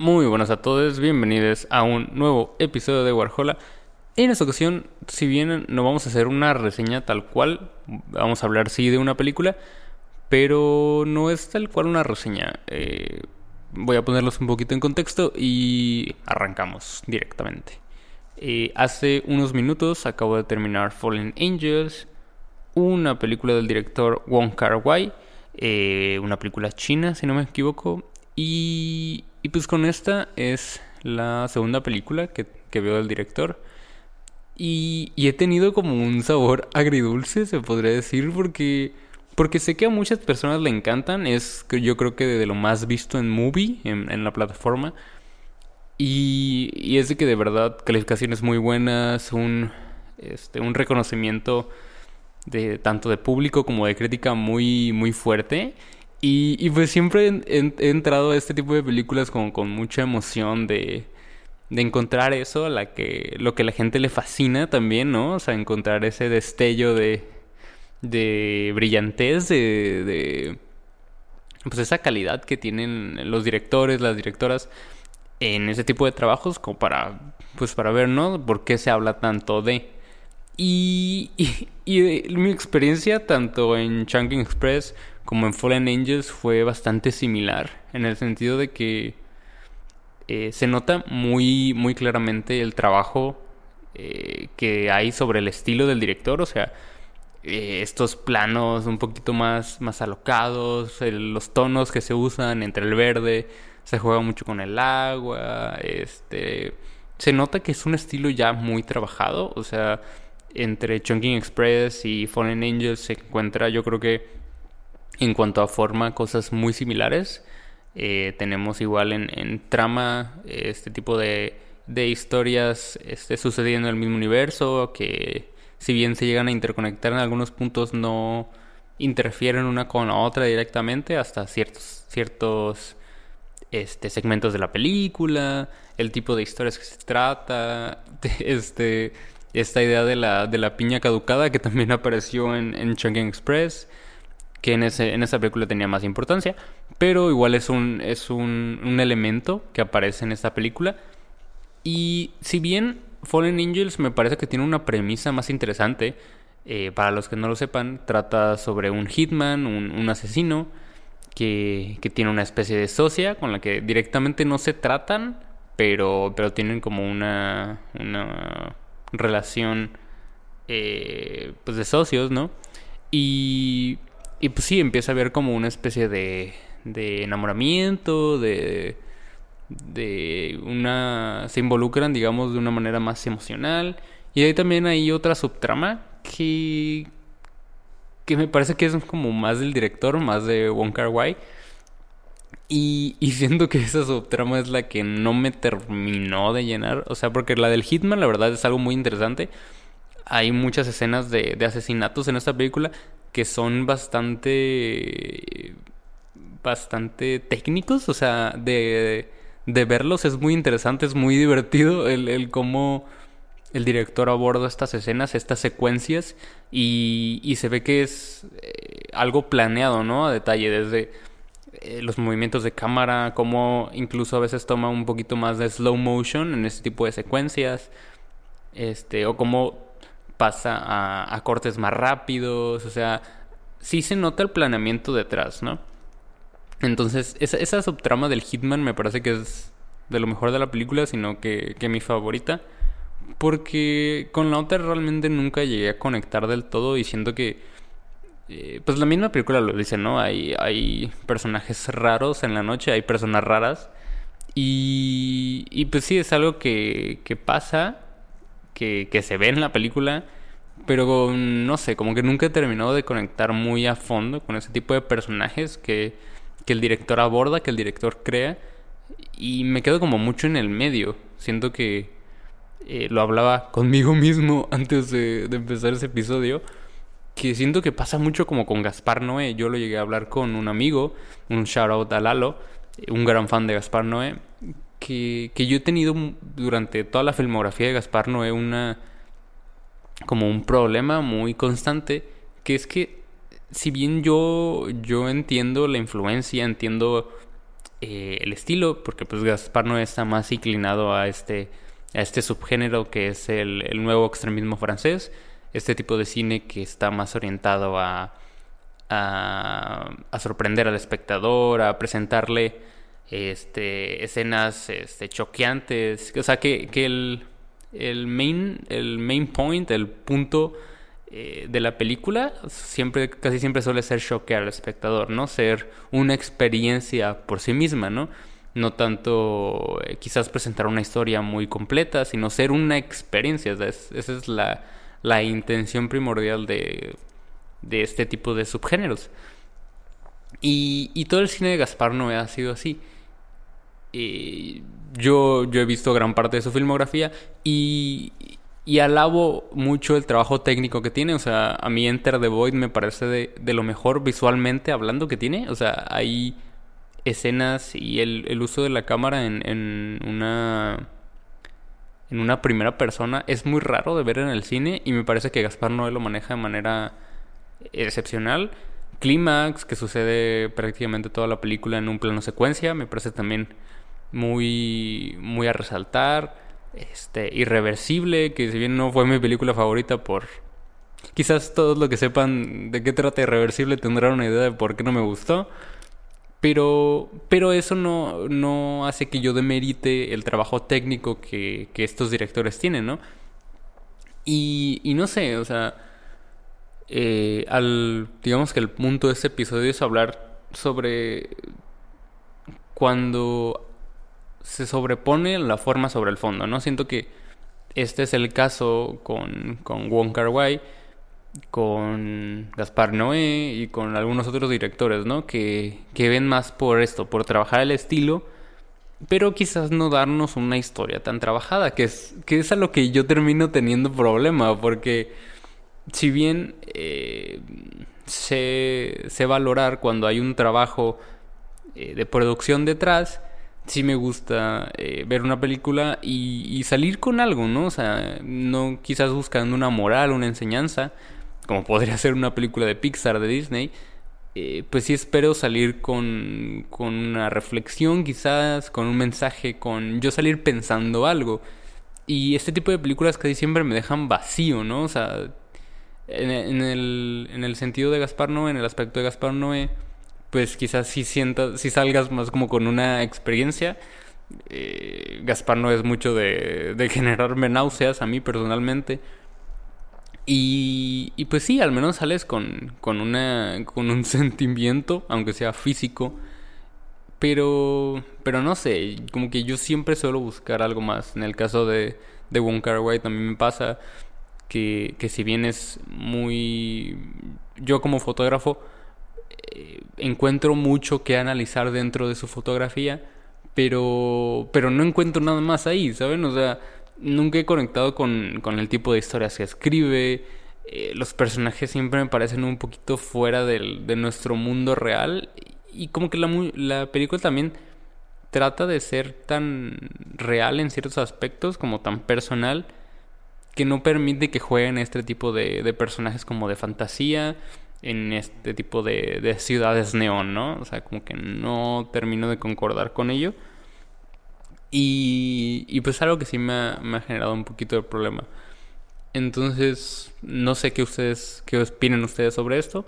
Muy buenas a todos, bienvenidos a un nuevo episodio de Warhola. En esta ocasión, si bien no vamos a hacer una reseña tal cual, vamos a hablar sí de una película, pero no es tal cual una reseña. Eh, voy a ponerlos un poquito en contexto y arrancamos directamente. Eh, hace unos minutos acabo de terminar Fallen Angels, una película del director Wong Kar Wai, eh, una película china si no me equivoco, y y pues con esta es la segunda película que, veo del director. Y, he tenido como un sabor agridulce, se podría decir, porque, porque sé que a muchas personas le encantan. Es que yo creo que de lo más visto en movie, en, la plataforma. Y, y, es de que de verdad calificaciones muy buenas, un, este, un reconocimiento de tanto de público como de crítica muy, muy fuerte. Y, pues siempre he, entrado a este tipo de películas con, con mucha emoción de, de encontrar eso, la que, lo que a la gente le fascina también, ¿no? O sea, encontrar ese destello de, de brillantez, de, de pues esa calidad que tienen los directores, las directoras en ese tipo de trabajos como para pues para ver, ¿no? ¿Por qué se habla tanto de? Y, y, mi experiencia tanto en Chunking Express como en Fallen Angels fue bastante similar, en el sentido de que eh, se nota muy, muy claramente el trabajo eh, que hay sobre el estilo del director, o sea, eh, estos planos un poquito más, más alocados, los tonos que se usan entre el verde, se juega mucho con el agua, este, se nota que es un estilo ya muy trabajado, o sea, entre Chunking Express y Fallen Angels se encuentra yo creo que en cuanto a forma, cosas muy similares. Eh, tenemos igual en, trama este tipo de, de historias este, sucediendo en el mismo universo, que si bien se llegan a interconectar en algunos puntos, no interfieren una con la otra directamente hasta ciertos, ciertos este, segmentos de la película, el tipo de historias que se trata, este, esta idea de la, de la piña caducada que también apareció en, en Express que en, ese, en esa película tenía más importancia, pero igual es un, es un, un elemento que aparece en esta película. Y si bien Fallen Angels me parece que tiene una premisa más interesante, eh, para los que no lo sepan, trata sobre un hitman, un, un asesino, que, que, tiene una especie de socia con la que directamente no se tratan, pero, pero tienen como una, una relación eh, pues de socios, ¿no? Y y pues sí, empieza a haber como una especie de, de enamoramiento, de, de una... se involucran, digamos, de una manera más emocional. Y ahí también hay otra subtrama que... que me parece que es como más del director, más de Wong Kar. Y, y siento que esa subtrama es la que no me terminó de llenar. O sea, porque la del Hitman, la verdad, es algo muy interesante. Hay muchas escenas de, de asesinatos en esta película que son bastante bastante técnicos, o sea, de, de verlos es muy interesante, es muy divertido el, el cómo el director aborda estas escenas, estas secuencias y, y se ve que es eh, algo planeado, ¿no? A detalle, desde eh, los movimientos de cámara, cómo incluso a veces toma un poquito más de slow motion en este tipo de secuencias, este, o cómo pasa a, cortes más rápidos, o sea, sí se nota el planeamiento detrás, ¿no? Entonces, esa, subtrama del Hitman me parece que es de lo mejor de la película, sino que, que mi favorita. Porque con la otra realmente nunca llegué a conectar del todo y siento que... Eh, pues la misma película lo dice, ¿no? Hay, hay personajes raros en la noche, hay personas raras. Y, y pues sí, es algo que, que pasa que, se ve en la película, pero no sé, como que nunca he terminado de conectar muy a fondo con ese tipo de personajes que, que el director aborda, que el director crea. y me quedo como mucho en el medio. Siento que eh, lo hablaba conmigo mismo antes de, empezar ese episodio. Que siento que pasa mucho como con Gaspar Noé. Yo lo llegué a hablar con un amigo, un shout out a Lalo, un gran fan de Gaspar Noé. Que, que yo he tenido durante toda la filmografía de Gaspar Noé una. como un problema muy constante. Que es que si bien yo, yo entiendo la influencia, entiendo eh, el estilo, porque pues Gaspar no está más inclinado a este, a este subgénero que es el, nuevo extremismo francés, este tipo de cine que está más orientado a, a, sorprender al espectador, a presentarle este, escenas este, choqueantes, o sea que, el, main, el main point, el punto eh, de la película siempre, casi siempre suele ser choquear al espectador, ¿no? Ser una experiencia por sí misma, ¿no? No tanto eh, quizás presentar una historia muy completa, sino ser una experiencia. esa es la, intención primordial de, de, este tipo de subgéneros. Y, y, todo el cine de Gaspar Noé ha sido así. Eh, yo, yo he visto gran parte de su filmografía y, y alabo mucho el trabajo técnico que tiene. O sea, a mí Enter the Void me parece de, lo mejor visualmente hablando que tiene. O sea, hay escenas y el, uso de la cámara en, en, una en una primera persona es muy raro de ver en el cine y me parece que Gaspar Noé lo maneja de manera excepcional. Clímax, que sucede prácticamente toda la película en un plano secuencia, me parece también muy, muy a resaltar este, Irreversible, que si bien no fue mi película favorita por... Quizás todos los que sepan de qué trata Irreversible tendrán una idea de por qué no me gustó. Pero, pero eso no, no hace que yo demerite el trabajo técnico que, que estos directores tienen, ¿no? Y, y no sé, o sea, eh, al, digamos que el punto de este episodio es hablar sobre cuando se sobrepone la forma sobre el fondo, ¿no? Siento que este es el caso con, con Wong Kar con Gaspar Noé y con algunos otros directores, ¿no? Que, que ven más por esto, por trabajar el estilo, pero quizás no darnos una historia tan trabajada, que es, que es a lo que yo termino teniendo problema, porque si bien eh, sé, valorar cuando hay un trabajo eh, de producción detrás, sí me gusta eh, ver una película y, salir con algo, ¿no? O sea, no quizás buscando una moral, una enseñanza, como podría ser una película de Pixar, de Disney. Eh, pues sí espero salir con, con una reflexión quizás, con un mensaje, con yo salir pensando algo. Y este tipo de películas casi siempre me dejan vacío, ¿no? O sea, en, el, en el sentido de Gaspar Noé, en el aspecto de Gaspar Noé, pues quizás si sientas, si salgas más como con una experiencia. Eh, Gaspar no es mucho de, de generarme náuseas a mí personalmente. Y, y pues sí, al menos sales con, con, una, con un sentimiento, aunque sea físico. Pero, pero no sé, como que yo siempre suelo buscar algo más. En el caso de, de Wong Kar Wai también me pasa que, que si bien es muy... Yo como fotógrafo eh, encuentro mucho que analizar dentro de su fotografía, pero, pero no encuentro nada más ahí, ¿saben? O sea, nunca he conectado con, con el tipo de historias que escribe. Eh, los personajes siempre me parecen un poquito fuera del, de nuestro mundo real. Y como que la, la película también trata de ser tan real en ciertos aspectos, como tan personal, que no permite que jueguen este tipo de, de personajes como de fantasía en este tipo de, de ciudades neón, ¿no? O sea, como que no termino de concordar con ello. Y, pues algo que sí me ha, me ha, generado un poquito de problema. Entonces, no sé qué ustedes, qué opinan ustedes sobre esto.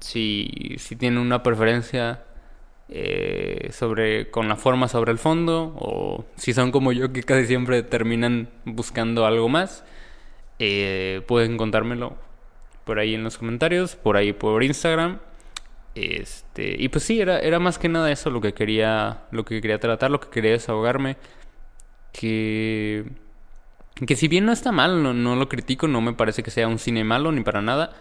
Si, si tienen una preferencia eh, sobre con la forma sobre el fondo o si son como yo que casi siempre terminan buscando algo más, eh, pueden contármelo por ahí en los comentarios, por ahí por Instagram. Este, y pues sí, era, era más que nada eso lo que quería, lo que quería tratar, lo que quería desahogarme. Que, que si bien no está mal, no, no lo critico, no me parece que sea un cine malo ni para nada.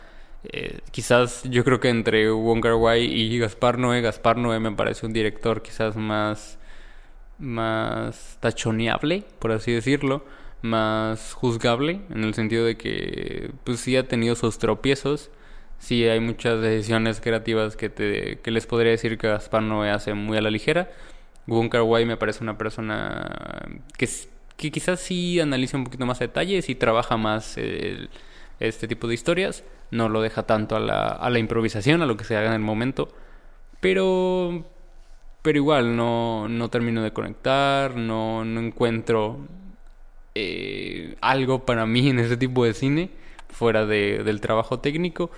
Eh, quizás yo creo que entre Wong Kar Wai y Gaspar Noé, Gaspar Noé me parece un director quizás más más tachoneable, por así decirlo, más juzgable, en el sentido de que pues sí ha tenido sus tropiezos, sí hay muchas decisiones creativas que, te, que les podría decir que Gaspar no hace muy a la ligera. Kar Wai me parece una persona que, que quizás sí analiza un poquito más detalles y trabaja más este tipo de historias, no lo deja tanto a la, a la improvisación, a lo que se haga en el momento, pero pero igual no, no termino de conectar, no, no encuentro eh, algo para mí en ese tipo de cine, fuera de, del trabajo técnico.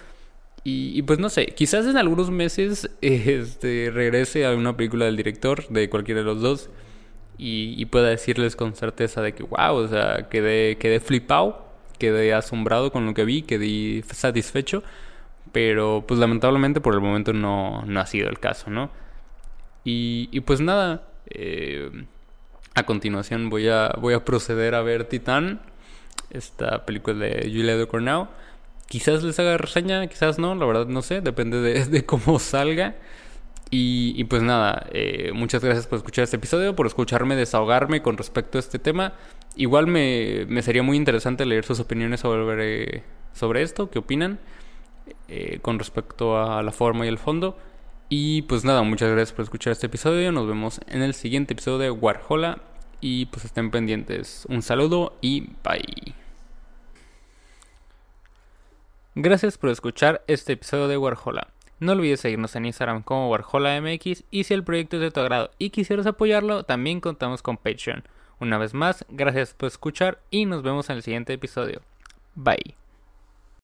Y, pues no sé, quizás en algunos meses este, regrese a una película del director, de cualquiera de los dos, y, pueda decirles con certeza de que, wow, o sea, quedé, quedé flipado, quedé asombrado con lo que vi, quedé satisfecho, pero pues lamentablemente por el momento no, no ha sido el caso, ¿no? Y, y pues nada, eh, a continuación voy a, voy a proceder a ver Titán, esta película de Julia de Cornell. Quizás les haga reseña, quizás no, la verdad no sé, depende de, cómo salga. Y, y pues nada, eh, muchas gracias por escuchar este episodio, por escucharme desahogarme con respecto a este tema. Igual me, me sería muy interesante leer sus opiniones sobre, sobre esto, qué opinan eh, con respecto a la forma y el fondo. Y pues nada, muchas gracias por escuchar este episodio. Nos vemos en el siguiente episodio de Warhola. Y pues estén pendientes. Un saludo y bye. Gracias por escuchar este episodio de Warhola. No olvides seguirnos en Instagram como WarholaMX y si el proyecto es de tu agrado y quisieras apoyarlo, también contamos con Patreon. Una vez más, gracias por escuchar y nos vemos en el siguiente episodio. Bye.